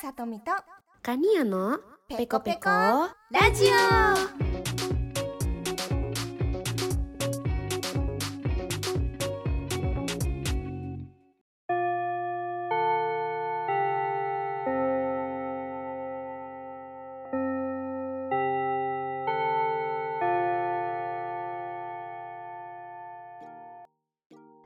さとみとカニヤのペコペコラジオ。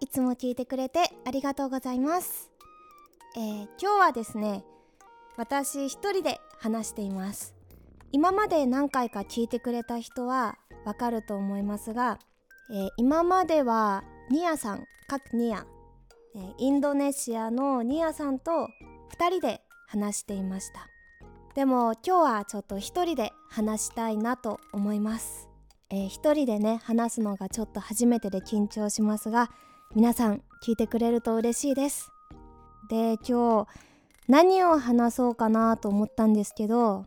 いつも聞いてくれてありがとうございます、えー今日はですね私一人で話しています。今まで何回か聞いてくれた人はわかると思いますが、えー今まではニアさん各ニア、えーインドネシアのニアさんと2人で話していました。でも今日はちょっと一人で話したいなと思います、えー人でね話すのがちょっと初めてで緊張しますが皆さん聞いてくれると嬉しいです。で今日何を話そうかなと思ったんですけど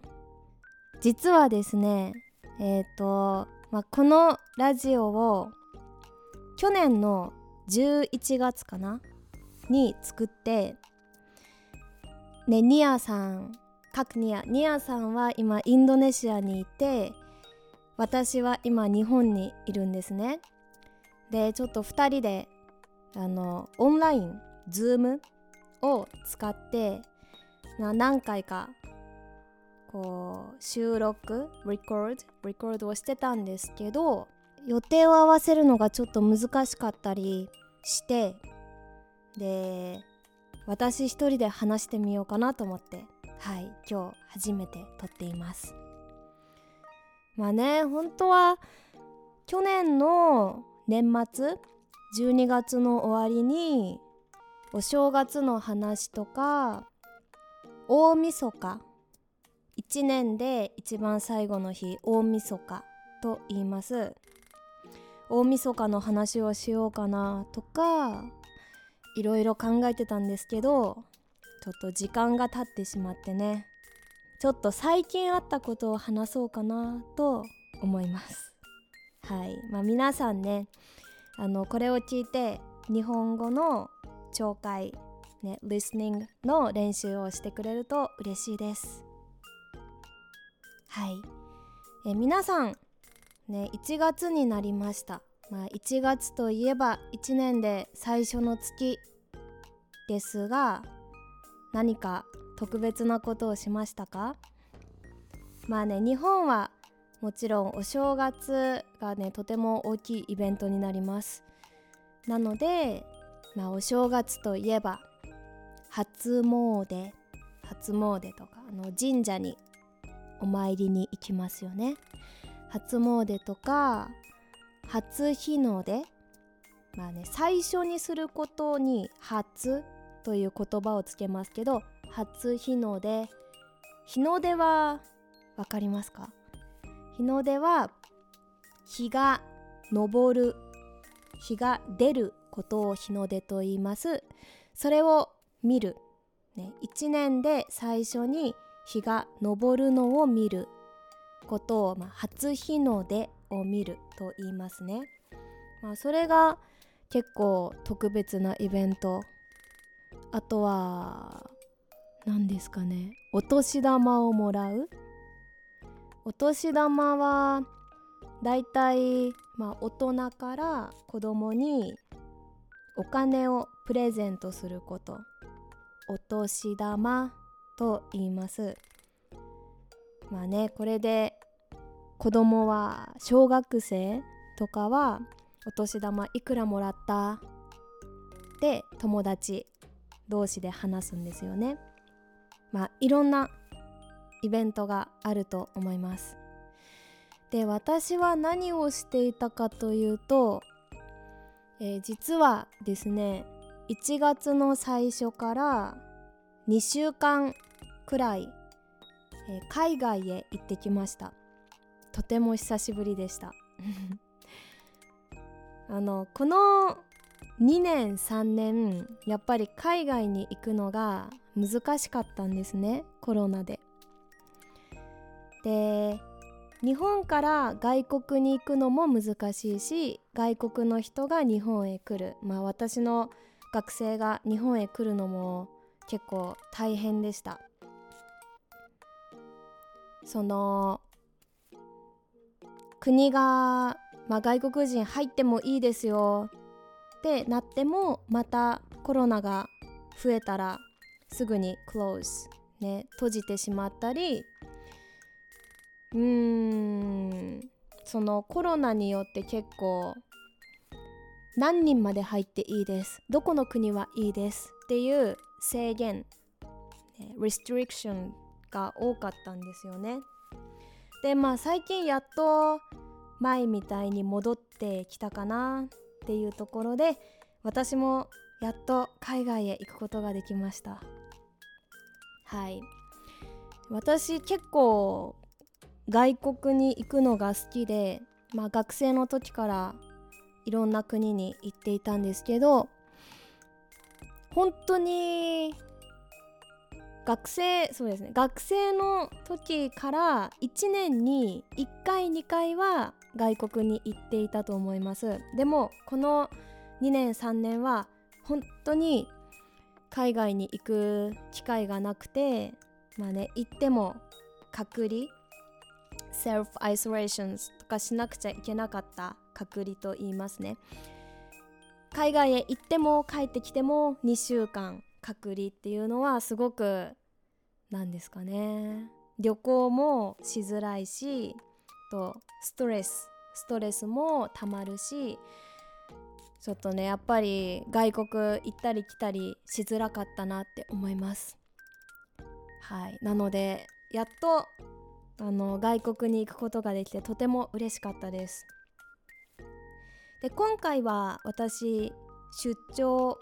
実はですねえっ、と、まあ、このラジオを去年の11月かなに作ってねニアさん各ニアニアさんは今インドネシアにいて私は今日本にいるんですね。でちょっと2人であのオンラインズームを使って何回かこう収録 record record をしてたんですけど予定を合わせるのがちょっと難しかったりしてで私一人で話してみようかなと思ってはい今日初めて撮っています。まあね本当は去年の年末12月の終わりにお正月の話とか大晦日。1年で一番最後の日大晦日と言います。大晦日の話をしようかなとかいろいろ考えてたんですけどちょっと時間が経ってしまってねちょっと最近あったことを話そうかなと思います。はい。まあ皆さんねあのこれを聞いて日本語の聴解ね listening の練習をしてくれると嬉しいです。はい。え皆さんね1月になりました。まあ1月といえば1年で最初の月ですが何か特別なことをしましたか？まあね日本はもちろんお正月がねとても大きいイベントになります。なので、まあ、お正月といえば初詣初詣とかあの神社にお参りに行きますよね。初詣とか初日の出。まあね最初にすることに初という言葉をつけますけど初日の出。日の出はわかりますか？日の出は日が昇る日が出ることを日の出と言います。それを見る、ね、一年で最初に日が昇るのを見る。ことを、まあ、初日の出を見ると言いますね、まあ、それが結構特別なイベント。あとは何ですかね。お年玉をもらう。お年玉はだいたい、まあ、大人から子供にお金をプレゼントすること。お年玉と言います。まあねこれで子供は小学生とかはお年玉いくらもらったで友達同士で話すんですよね。まあいろんなイベントがあると思います。で私は何をしていたかというと、えー実はですね1月の最初から2週間くらい、えー海外へ行ってきました。とても久しぶりでした。あのこの2年3年やっぱり海外に行くのが難しかったんですねコロナで。で日本から外国に行くのも難しいし外国の人が日本へ来る。まあ私の学生が日本へ来るのも結構大変でした。その国が、まあ、外国人入ってもいいですよ。ってなってもまたコロナが増えたらすぐに close ね閉じてしまったり。うーん。そのコロナによって結構何人まで入っていいです。どこの国はいいですっていう制限、restriction が多かったんですよね。でまあ最近やっと前みたいに戻ってきたかなっていうところで私もやっと海外へ行くことができました。はい。私結構外国に行くのが好きで、まあ、学生の時からいろんな国に行っていたんですけど本当に学生そうですね学生の時から1年に1回2回は外国に行っていたと思います。でもこの2年3年は本当に海外に行く機会がなくてまあね行っても隔離 self isolations とかしなくちゃいけなかった隔離と言いますね。海外へ行っても帰ってきても2週間隔離っていうのはすごくなんですかね。旅行もしづらいしとストレスストレスもたまるしちょっとねやっぱり外国行ったり来たりしづらかったなって思います。はい。なのでやっとあの外国に行くことができてとても嬉しかったです。で今回は私出張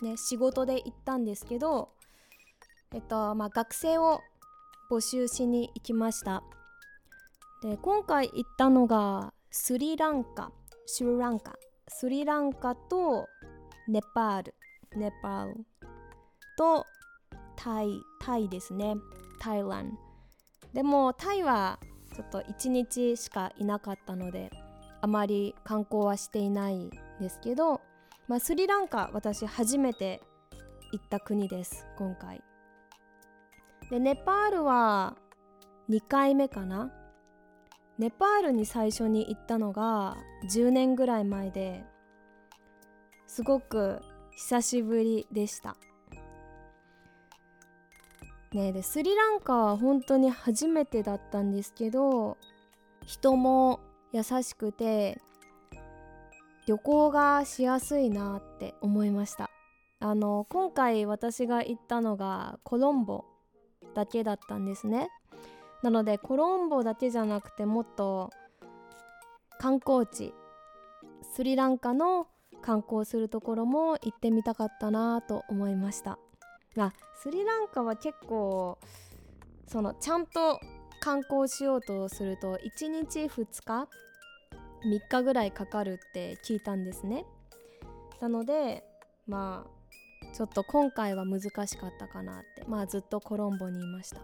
ね仕事で行ったんですけどえっとまあ学生を募集しに行きました。で今回行ったのがスリランカシュランカ。スリランカとネパール。ネパール。とタイタイですね。タイランでもタイはちょっと1日しかいなかったので。あまり観光はしていないんですけど、まあ、スリランカ私初めて行った国です今回。でネパールは2回目かな。ネパールに最初に行ったのが10年ぐらい前ですごく久しぶりでした。ねでスリランカは本当に初めてだったんですけど人も優しくて旅行がしやすいなって思いました。あの今回私が行ったのがコロンボだけだったんですね。なのでコロンボだけじゃなくてもっと観光地スリランカの観光するところも行ってみたかったなと思いました。あスリランカは結構そのちゃんと観光しようとすると1日2日3日ぐらいかかるって聞いたんですね。なのでまあちょっと今回は難しかったかなって。まあずっとコロンボにいました。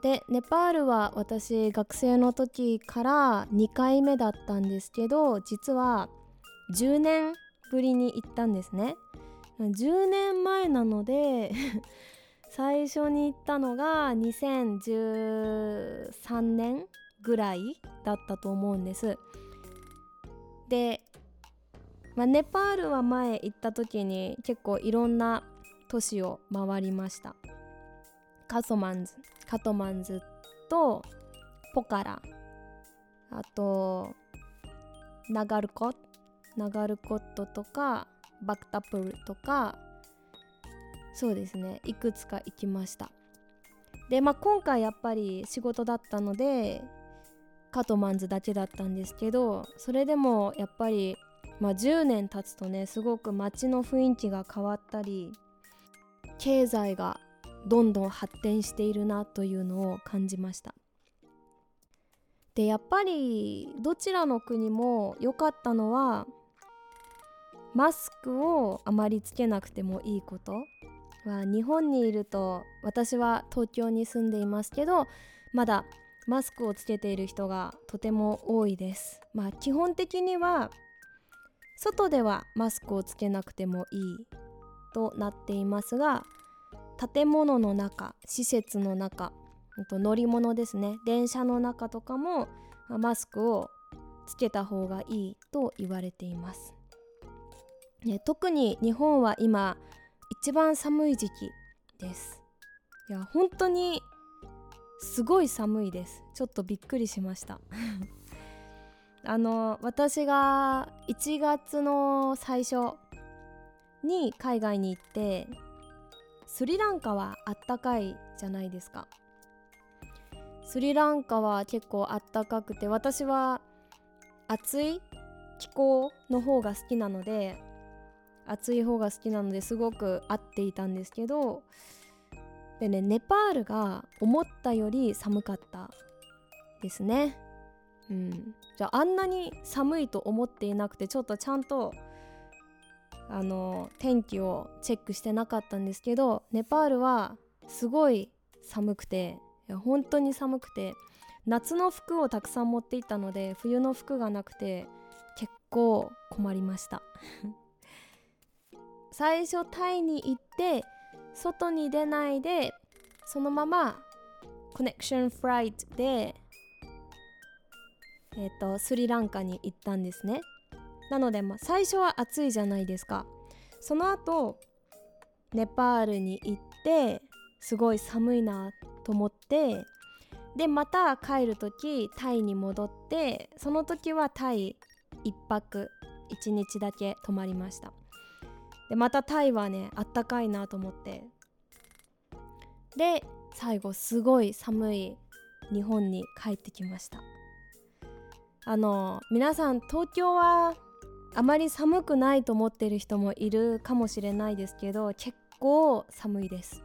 でネパールは私学生の時から2回目だったんですけど実は10年ぶりに行ったんですね。10年前なので最初に行ったのが2013年ぐらいだったと思うんです。で、まあ、ネパールは前行った時に結構いろんな都市を回りました。カソマンズカトマンズとポカラ。あとナガルコナガルコットとかバクタプルとかそうですね。いくつか行きました。でまあ今回やっぱり仕事だったのでカトマンズだけだったんですけどそれでもやっぱり、まあ、10年経つとねすごく街の雰囲気が変わったり経済がどんどん発展しているなというのを感じました。でやっぱりどちらの国も良かったのはマスクをあまりつけなくてもいいこと。は日本にいると私は東京に住んでいますけどまだマスクをつけている人がとても多いです。まあ基本的には外ではマスクをつけなくてもいいとなっていますが建物の中施設の中と乗り物ですね。電車の中とかもマスクをつけた方がいいと言われています、ね、特に日本は今一番寒い時期です。いや本当にすごい寒いです。ちょっとびっくりしました。あの私が1月の最初に海外に行ってスリランカはあったかいじゃないですか。スリランカは結構あったかくて私は暑い気候の方が好きなので暑い方が好きなのですごく合っていたんですけどでねネパールが思ったより寒かったですね。うん。じゃああんなに寒いと思っていなくてちょっとちゃんとあの天気をチェックしてなかったんですけどネパールはすごい寒くていや本当に寒くて夏の服をたくさん持っていったので冬の服がなくて結構困りました。最初タイに行って外に出ないでそのままコネクションフライトでえっ、ー、とスリランカに行ったんですね。なのでまあ最初は暑いじゃないですか。その後ネパールに行ってすごい寒いなと思ってでまた帰る時タイに戻ってその時はタイ1泊1日だけ泊まりました。でまたタイはねあったかいなと思って。で最後すごい寒い日本に帰ってきました。あの皆さん東京はあまり寒くないと思ってる人もいるかもしれないですけど結構寒いです、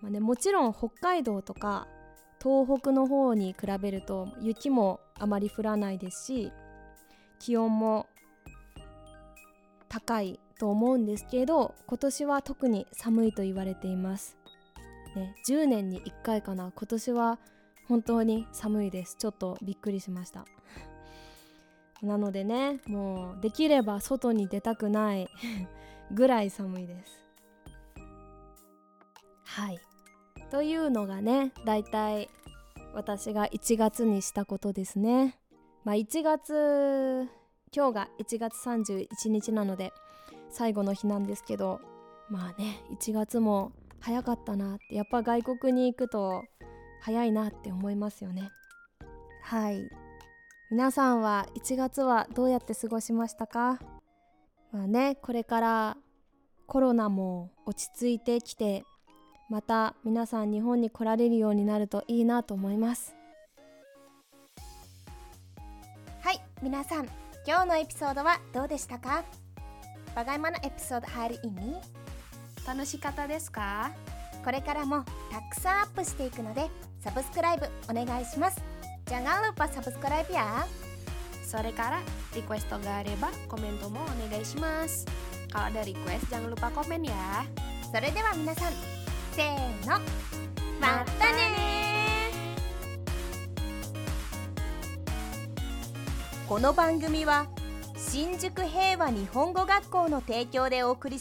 まあね、もちろん北海道とか東北の方に比べると雪もあまり降らないですし気温も高いと思うんですけど今年は特に寒いと言われています、ね、10年に1回かな。今年は本当に寒いです。ちょっとびっくりしました。なのでねもうできれば外に出たくない ぐらい寒いです。はい。というのがねだいたい私が1月にしたことですね。まあ1月今日が1月31日なので最後の日なんですけどまあね1月も早かったなってやっぱ外国に行くと早いなって思いますよね。はい。皆さんは1月はどうやって過ごしましたか？まあねこれからコロナも落ち着いてきてまた皆さん日本に来られるようになるといいなと思います。はい皆さん今日のエピソードはどうでしたか？Bagaimana episode hari ini? 楽しかったですか?これからもたくさんアップしていくのでサブスクライブお願いします Jangan lupa subscribe ya. それからリクエストがあればコメントもお願いします。Kalau ada request jangan lupa komen ya. それでは皆さん、せーの、またねこの番組は新宿平和日本語学校の提供でお送り